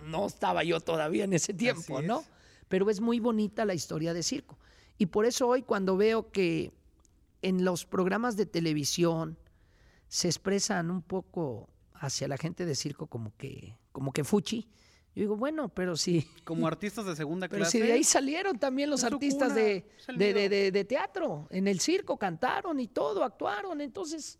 no estaba yo todavía en ese tiempo, ¿no? Pero es muy bonita la historia de circo. Y por eso hoy cuando veo que en los programas de televisión se expresan un poco hacia la gente de circo como que, como que fuchi, yo digo, bueno, pero si... Como artistas de segunda clase. Pero si de ahí salieron también los artistas de, de, teatro. En el circo cantaron y todo, actuaron. Entonces,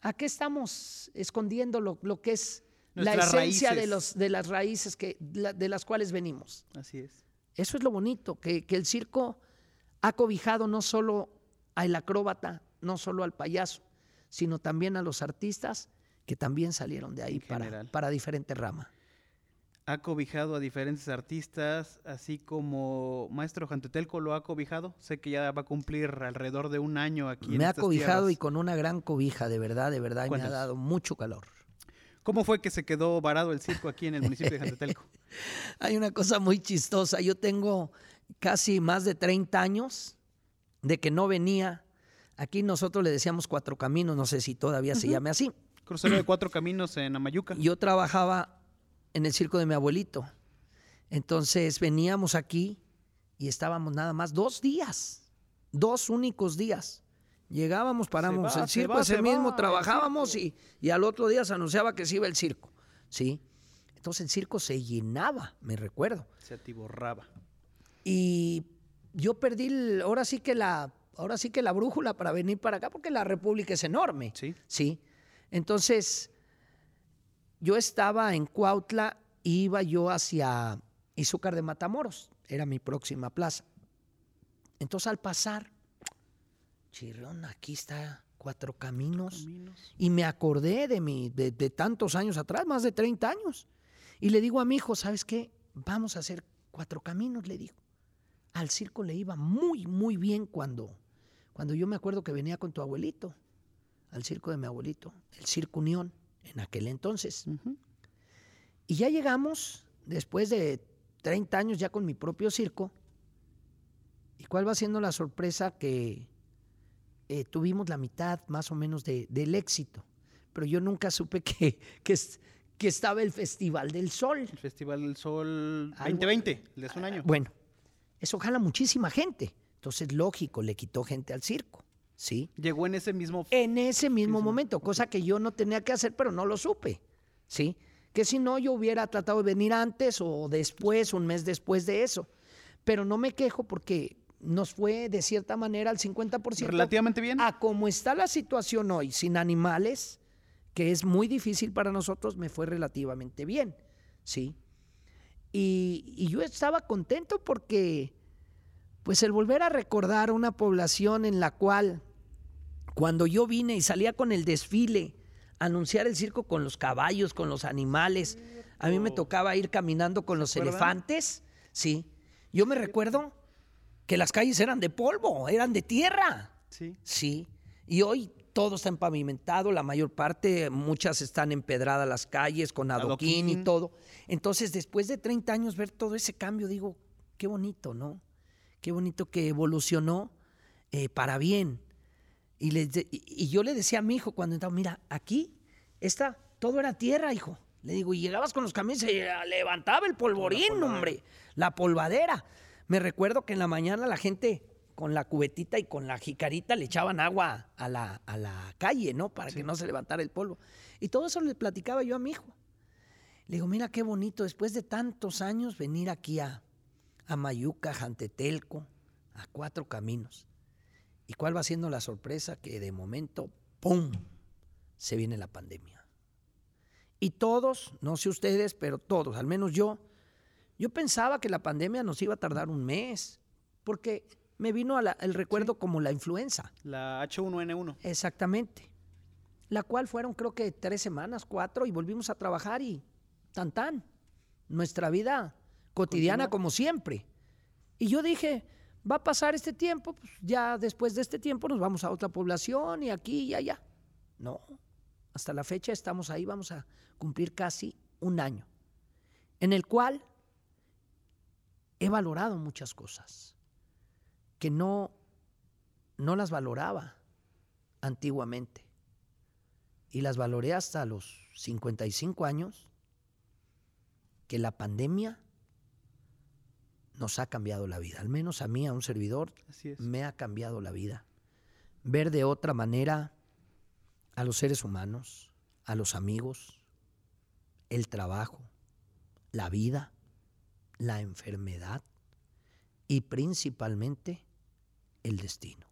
¿a qué estamos escondiendo lo, que es la esencia de, los, de las raíces que, de las cuales venimos? Así es. Eso es lo bonito, que, el circo ha cobijado no solo al acróbata, no solo al payaso, sino también a los artistas que también salieron de ahí para, para diferentes ramas ha cobijado a diferentes artistas, así como Maestro Jantetelco lo ha cobijado. Sé que ya va a cumplir alrededor de un año aquí. Me ha cobijado y con una gran cobija, de verdad, de verdad, y me ha dado mucho calor. ¿Cómo fue que se quedó varado el circo aquí en el municipio de Jantetelco? Hay una cosa muy chistosa. Yo tengo casi más de 30 años de que no venía. Aquí nosotros le decíamos Cuatro Caminos, no sé si todavía se llame así. Crucero de Cuatro Caminos en Amayuca. Yo trabajaba en el circo de mi abuelito. Entonces veníamos aquí y estábamos nada más dos días, dos únicos días. Llegábamos, paramos el circo, ese mismo trabajábamos y, y, al otro día se anunciaba que se iba el circo. ¿sí? Entonces el circo se llenaba, me recuerdo. Se atiborraba. Y yo perdí, ahora sí que la, ahora sí que la brújula para venir para acá, porque la República es enorme. Sí. Sí. Entonces, yo estaba en Cuautla, iba yo hacia Izúcar de Matamoros, era mi próxima plaza. Entonces al pasar, Chirrón, aquí está Cuatro Caminos, y me acordé de, mi, de, tantos años atrás, más de 30 años. Y le digo a mi hijo, ¿sabes qué? Vamos a hacer cuatro caminos, le digo. Al circo le iba muy, muy bien cuando, cuando yo me acuerdo que venía con tu abuelito, al circo de mi abuelito, el Circo Unión, en aquel entonces. Y ya llegamos, después de 30 años ya con mi propio circo, ¿y cuál va siendo la sorpresa? Que eh, tuvimos la mitad más o menos del éxito, pero yo nunca supe que, que, que estaba el Festival del Sol. El Festival del Sol 2020, de hace un año. Bueno, eso jala muchísima gente. Entonces, lógico, le quitó gente al circo. ¿Sí? Llegó en ese mismo En ese mismo momento, cosa que yo no tenía que hacer, pero no lo supe. ¿Sí? Que si no, yo hubiera tratado de venir antes o después, un mes después de eso. Pero no me quejo porque nos fue de cierta manera al 50%. Relativamente bien. A como está la situación hoy, sin animales, que es muy difícil para nosotros, me fue relativamente bien, ¿sí? Y, yo estaba contento porque, pues el volver a recordar una población en la cual, cuando yo vine y salía con el desfile, anunciar el circo con los caballos, con los animales, a mí me tocaba ir caminando con los elefantes, sí. Yo me recuerdo que las calles eran de polvo, eran de tierra. Sí. Sí. Y hoy todo está empavimentado, la mayor parte, muchas están empedradas las calles con adoquín, y todo. Entonces, después de 30 años ver todo ese cambio, digo, qué bonito, ¿no? Qué bonito que evolucionó eh, para bien. Y, y, yo le decía a mi hijo cuando entraba, mira, aquí está, todo era tierra, hijo. Le digo, y llegabas con los camiones, se levantaba el polvorín, hombre, la polvadera. Me recuerdo que en la mañana la gente con la cubetita y con la jicarita le echaban agua a la, a la calle, ¿no? Para que no se levantara el polvo. Y todo eso le platicaba yo a mi hijo. Le digo, mira qué bonito, después de tantos años, venir aquí a, a Mayuca, Jantetelco, a cuatro caminos. ¿Y cuál va siendo la sorpresa? Que de momento, ¡pum!, se viene la pandemia. Y todos, no sé ustedes, pero todos, al menos yo, yo pensaba que la pandemia nos iba a tardar un mes, porque me vino el recuerdo como la influenza. La H1N1. Exactamente. La cual fueron creo que tres semanas, cuatro, y volvimos a trabajar y tan tan. Nuestra vida cotidiana como siempre. Y yo dije, va a pasar este tiempo, pues ya después de este tiempo nos vamos a otra población y aquí y allá. No, hasta la fecha estamos ahí, vamos a cumplir casi un año, en el cual he valorado muchas cosas que no, no las valoraba antiguamente. Y las valoré hasta los 55 años, que la pandemia nos ha cambiado la vida. Al menos a mí, a un servidor, me ha cambiado la vida. Ver de otra manera a los seres humanos, a los amigos, el trabajo, la vida, la enfermedad y principalmente el destino.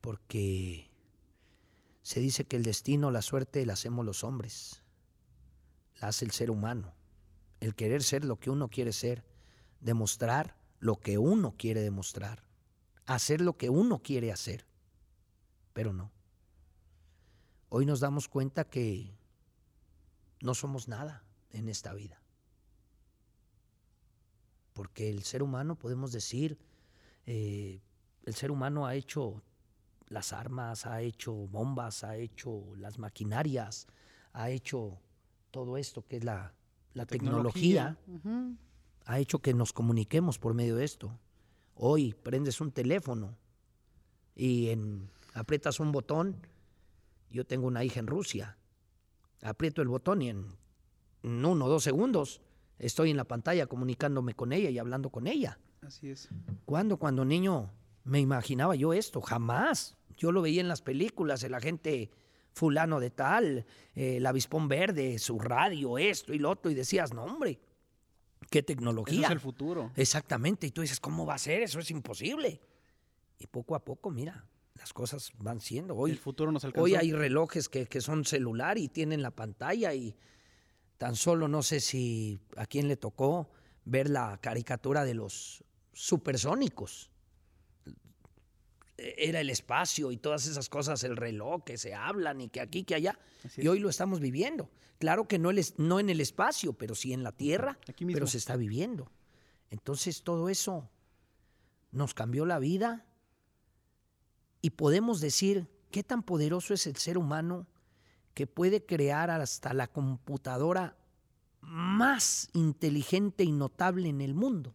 Porque se dice que el destino, la suerte, la hacemos los hombres, la hace el ser humano. El querer ser lo que uno quiere ser, demostrar lo que uno quiere demostrar, hacer lo que uno quiere hacer. Pero no. Hoy nos damos cuenta que no somos nada en esta vida. Porque el ser humano, podemos decir, eh, el ser humano ha hecho las armas, ha hecho bombas, ha hecho las maquinarias, ha hecho todo esto que es la, tecnología, ha hecho que nos comuniquemos por medio de esto. Hoy prendes un teléfono y en, aprietas un botón. Yo tengo una hija en Rusia. Aprieto el botón y en uno o dos segundos estoy en la pantalla comunicándome con ella y hablando con ella. Así es. ¿Cuándo? Cuando niño me imaginaba yo esto, jamás. Yo lo veía en las películas, el agente fulano de tal, el avispón verde, su radio, esto y lo otro, y decías, no hombre, qué tecnología. Eso es el futuro. Exactamente, y tú dices, ¿cómo va a ser? Eso es imposible. Y poco a poco, mira, las cosas van siendo. Hoy, el futuro nos alcanzó. Hoy hay relojes que, que son celular y tienen la pantalla y tan solo no sé si a quién le tocó ver la caricatura de los supersónicos. Era el espacio y todas esas cosas, el reloj que se hablan y que aquí, que allá. Y hoy lo estamos viviendo. Claro que no, no en el espacio, pero sí en la tierra, pero se está viviendo. Entonces todo eso nos cambió la vida y podemos decir qué tan poderoso es el ser humano que puede crear hasta la computadora más inteligente y notable en el mundo.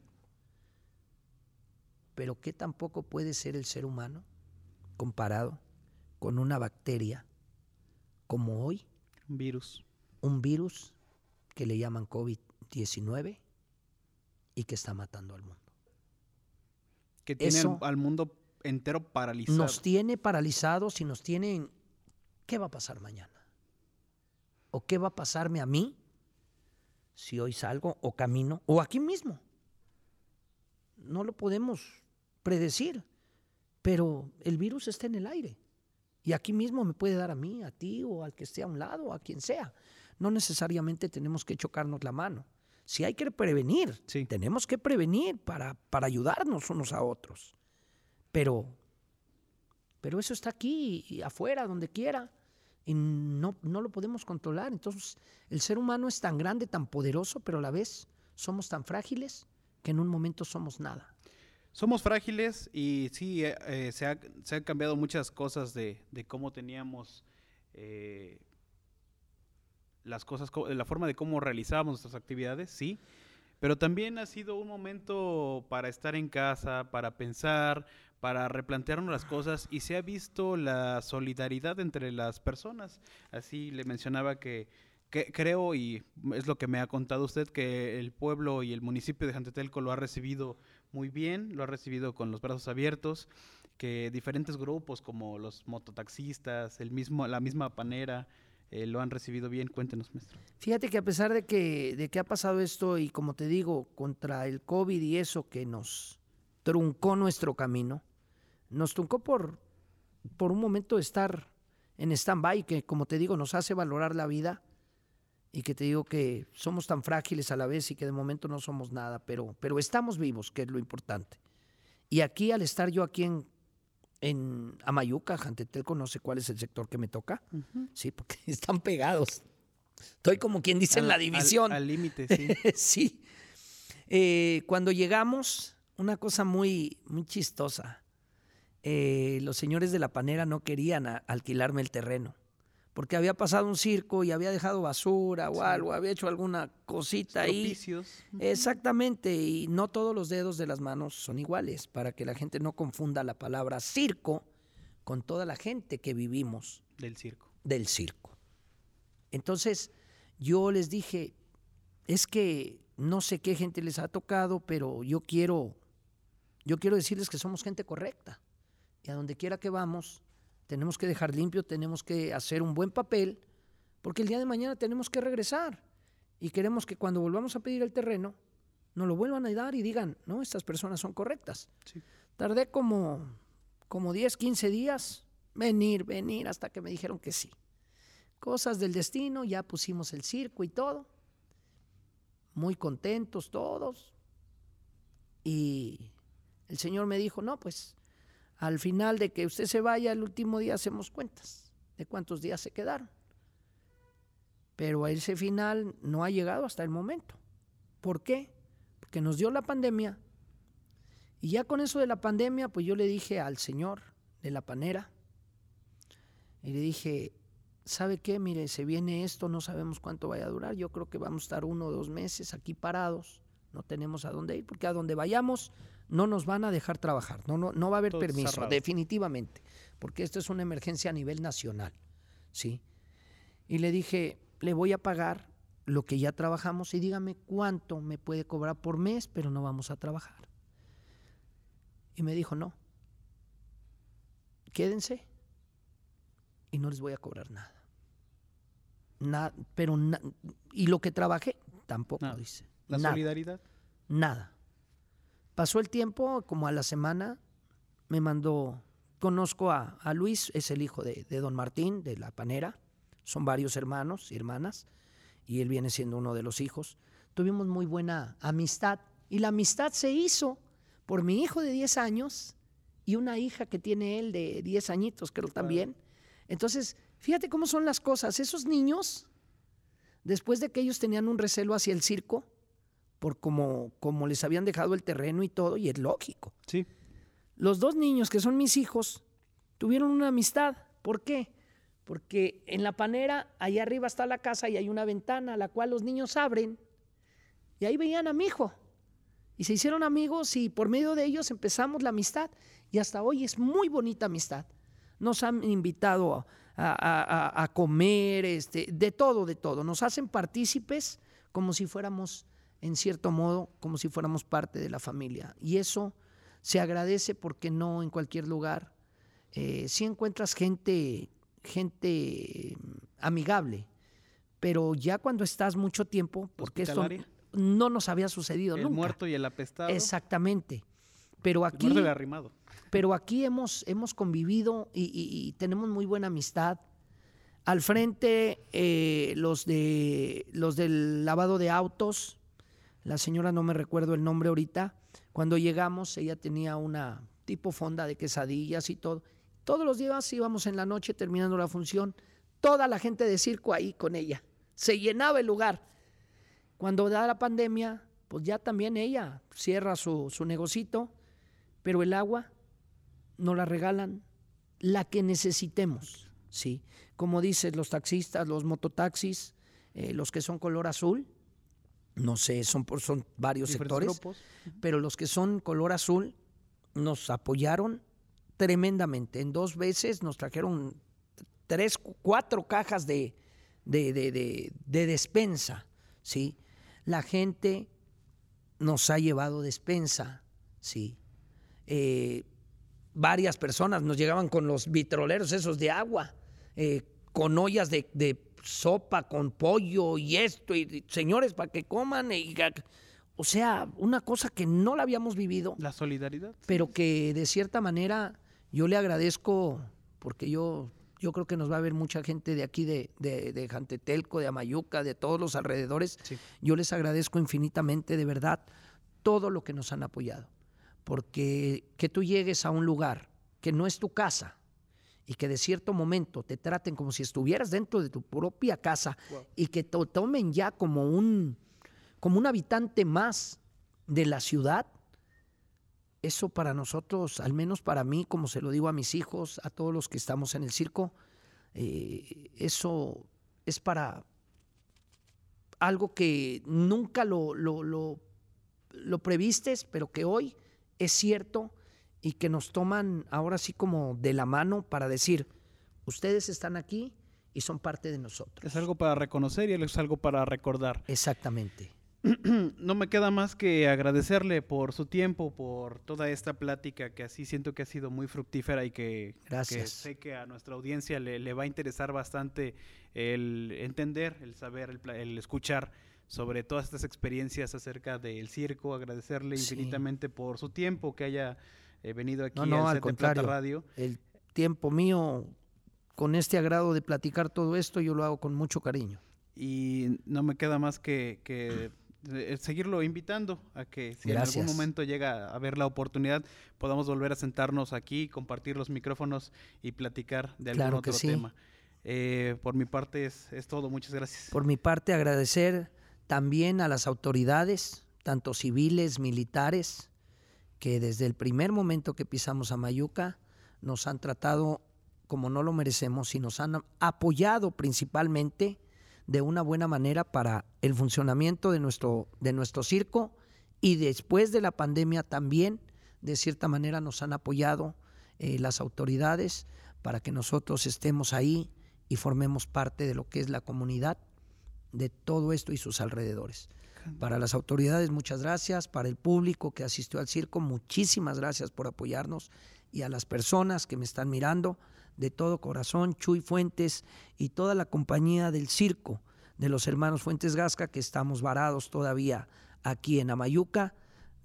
Pero qué tampoco puede ser el ser humano comparado con una bacteria como hoy. Un virus. Un virus que le llaman COVID-19 y que está matando al mundo. Que tiene al mundo entero paralizado. Nos tiene paralizados y nos tienen... ¿Qué va a pasar mañana? ¿O qué va a pasarme a mí si hoy salgo o camino o aquí mismo? No lo podemos predecir, pero el virus está en el aire. Y aquí mismo me puede dar a mí, a ti o al que esté a un lado, a quien sea. No necesariamente tenemos que chocarnos la mano. Si hay que prevenir, tenemos que prevenir para, para ayudarnos unos a otros. Pero, pero eso está aquí y afuera, donde quiera y no, no lo podemos controlar. Entonces, el ser humano es tan grande, tan poderoso, pero a la vez somos tan frágiles que en un momento somos nada. Somos frágiles y sí, eh, eh, se, han cambiado muchas cosas de, cómo teníamos eh, las cosas, la forma de cómo realizábamos nuestras actividades, sí. Pero también ha sido un momento para estar en casa, para pensar, para replantearnos las cosas y se ha visto la solidaridad entre las personas. Así le mencionaba que, creo, y es lo que me ha contado usted, que el pueblo y el municipio de Jantetelco lo ha recibido muy bien, lo ha recibido con los brazos abiertos, que diferentes grupos como los mototaxistas, el mismo, la misma panera, eh, lo han recibido bien. Cuéntenos, maestro. Fíjate que a pesar de que, de que ha pasado esto y como te digo, contra el COVID y eso que nos truncó nuestro camino, nos truncó por, por un momento estar en stand-by, que como te digo, nos hace valorar la vida y que te digo que somos tan frágiles a la vez y que de momento no somos nada, pero, pero estamos vivos, que es lo importante. Y aquí, al estar yo aquí en, en Amayuca, Jantetelco, no sé cuál es el sector que me toca, sí, porque están pegados. Estoy como quien dice en la división. Al límite, sí. sí. Eh, cuando llegamos, una cosa muy, muy chistosa. Eh, los señores de la panera no querían alquilarme el terreno, porque había pasado un circo y había dejado basura o algo, había hecho alguna cosita ahí. Exactamente, y no todos los dedos de las manos son iguales, para que la gente no confunda la palabra circo con toda la gente que vivimos. Del circo. Del circo. Entonces, yo les dije, es que no sé qué gente les ha tocado, pero yo quiero, yo quiero decirles que somos gente correcta y a donde quiera que vamos, tenemos que dejar limpio, tenemos que hacer un buen papel, porque el día de mañana tenemos que regresar. Y queremos que cuando volvamos a pedir el terreno, nos lo vuelvan a dar y digan, no, estas personas son correctas. Tardé como, como 10, 15 días, venir, venir, hasta que me dijeron que sí. Cosas del destino, ya pusimos el circo y todo. Muy contentos todos. Y el Señor me dijo, no, pues al final de que usted se vaya, el último día hacemos cuentas de cuántos días se quedaron. Pero a ese final no ha llegado hasta el momento. ¿Por qué? Porque nos dio la pandemia. Y ya con eso de la pandemia, pues yo le dije al señor de la panera, y le dije, ¿sabe qué? Mire, se viene esto, no sabemos cuánto vaya a durar. Yo creo que vamos a estar uno o dos meses aquí parados. No tenemos a dónde ir, porque a donde vayamos no nos van a dejar trabajar, no, no, no va a haber permiso, definitivamente, porque esto es una emergencia a nivel nacional, ¿sí? Y le dije, le voy a pagar lo que ya trabajamos y dígame cuánto me puede cobrar por mes, pero no vamos a trabajar. Y me dijo, no, quédense y no les voy a cobrar nada. Nada, pero y lo que trabajé tampoco dice. La solidaridad. Nada. Pasó el tiempo, como a la semana, me mandó, conozco a, Luis, es el hijo de, don Martín, de la panera, son varios hermanos y hermanas, y él viene siendo uno de los hijos. Tuvimos muy buena amistad, y la amistad se hizo por mi hijo de 10 años y una hija que tiene él de 10 añitos, creo también. Entonces, fíjate cómo son las cosas. Esos niños, después de que ellos tenían un recelo hacia el circo, por como, como les habían dejado el terreno y todo, y es lógico. Sí. Los dos niños, que son mis hijos, tuvieron una amistad. ¿Por qué? Porque en la panera, allá arriba está la casa y hay una ventana a la cual los niños abren. Y ahí veían a mi hijo. Y se hicieron amigos y por medio de ellos empezamos la amistad. Y hasta hoy es muy bonita amistad. Nos han invitado a, comer, este, de todo, de todo. Nos hacen partícipes como si fuéramos, en cierto modo, como si fuéramos parte de la familia. Y eso se agradece porque no en cualquier lugar. Eh, si encuentras gente, gente amigable, pero ya cuando estás mucho tiempo, porque esto no nos había sucedido el nunca. El muerto y el apestado. Exactamente. Pero aquí, el arrimado. Pero aquí hemos, hemos convivido y, tenemos muy buena amistad. Al frente, eh, los, de, los del lavado de autos, la señora no me recuerdo el nombre ahorita, cuando llegamos ella tenía una tipo fonda de quesadillas y todo. Todos los días íbamos en la noche terminando la función, toda la gente de circo ahí con ella. Se llenaba el lugar. Cuando da la pandemia, pues ya también ella cierra su, su negocito, pero el agua nos la regalan la que necesitemos, ¿sí? Como dicen los taxistas, los mototaxis, eh, los que son color azul, no sé, son, por, son varios sectores, pero los que son color azul nos apoyaron tremendamente. En dos veces nos trajeron tres, cuatro cajas de, de, de, de despensa, ¿sí? La gente nos ha llevado despensa, ¿sí? Eh, varias personas nos llegaban con los vitroleros esos de agua, eh, con ollas de, sopa, con pollo y esto, y, señores, para que coman. o sea, una cosa que no la habíamos vivido. La solidaridad. Pero que de cierta manera yo le agradezco, porque yo, yo creo que nos va a ver mucha gente de aquí, de, de, Jantetelco, de Amayuca, de todos los alrededores. Yo les agradezco infinitamente, de verdad, todo lo que nos han apoyado porque que tú llegues a un lugar que no es tu casa y que de cierto momento te traten como si estuvieras dentro de tu propia casa y que te tomen ya como un, como un habitante más de la ciudad, eso para nosotros, al menos para mí, como se lo digo a mis hijos, a todos los que estamos en el circo, eh, eso es para algo que nunca lo, lo, lo, lo previstes, pero que hoy es cierto y que nos toman ahora sí como de la mano para decir, ustedes están aquí y son parte de nosotros. Es algo para reconocer y es algo para recordar. Exactamente. No me queda más que agradecerle por su tiempo, por toda esta plática que así siento que ha sido muy fructífera y que, sé que a nuestra audiencia le, va a interesar bastante el entender, el saber, el, el escuchar sobre todas estas experiencias acerca del circo, agradecerle infinitamente por su tiempo que haya eh, venido aquí no, al contrario, Radio. El tiempo mío con este agrado de platicar todo esto, yo lo hago con mucho cariño. Y no me queda más que, eh, seguirlo invitando a que si en algún momento llega a haber la oportunidad, podamos volver a sentarnos aquí, compartir los micrófonos y platicar de algún otro tema. Eh, por mi parte es, es todo, muchas gracias. Por mi parte agradecer también a las autoridades, tanto civiles, militares, que desde el primer momento que pisamos a Mayuca nos han tratado como no lo merecemos y nos han apoyado principalmente de una buena manera para el funcionamiento de nuestro, de nuestro circo y después de la pandemia también, de cierta manera, nos han apoyado eh, las autoridades para que nosotros estemos ahí y formemos parte de lo que es la comunidad de todo esto y sus alrededores. Para las autoridades, muchas gracias. Para el público que asistió al circo, muchísimas gracias por apoyarnos. Y a las personas que me están mirando, de todo corazón, Chuy Fuentes y toda la compañía del circo de los hermanos Fuentes Gasca, que estamos varados todavía aquí en Amayuca.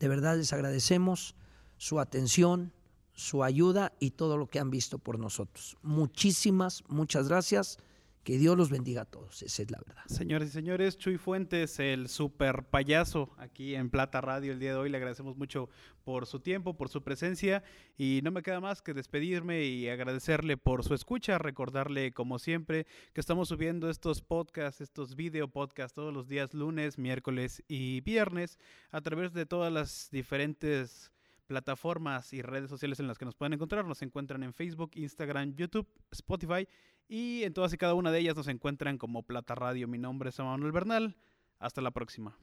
De verdad les agradecemos su atención, su ayuda y todo lo que han visto por nosotros. Muchísimas, muchas gracias Que Dios los bendiga a todos, esa es la verdad. Señores y señores, Chuy Fuentes, el super payaso aquí en Plata Radio el día de hoy. Le agradecemos mucho por su tiempo, por su presencia y no me queda más que despedirme y agradecerle por su escucha, recordarle como siempre que estamos subiendo estos podcasts, estos video podcasts todos los días lunes, miércoles y viernes a través de todas las diferentes plataformas y redes sociales en las que nos pueden encontrar. Nos encuentran en Facebook, Instagram, YouTube, Spotify y en todas y cada una de ellas nos encuentran como Plata Radio. Mi nombre es Manuel Bernal. Hasta la próxima.